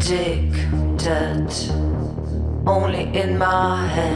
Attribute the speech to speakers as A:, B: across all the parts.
A: addicted, only in my head.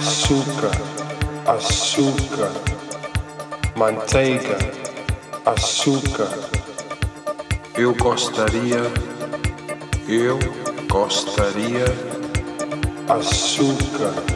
B: Açúcar, açúcar, manteiga, açúcar. Eu gostaria, eu gostaria, açúcar.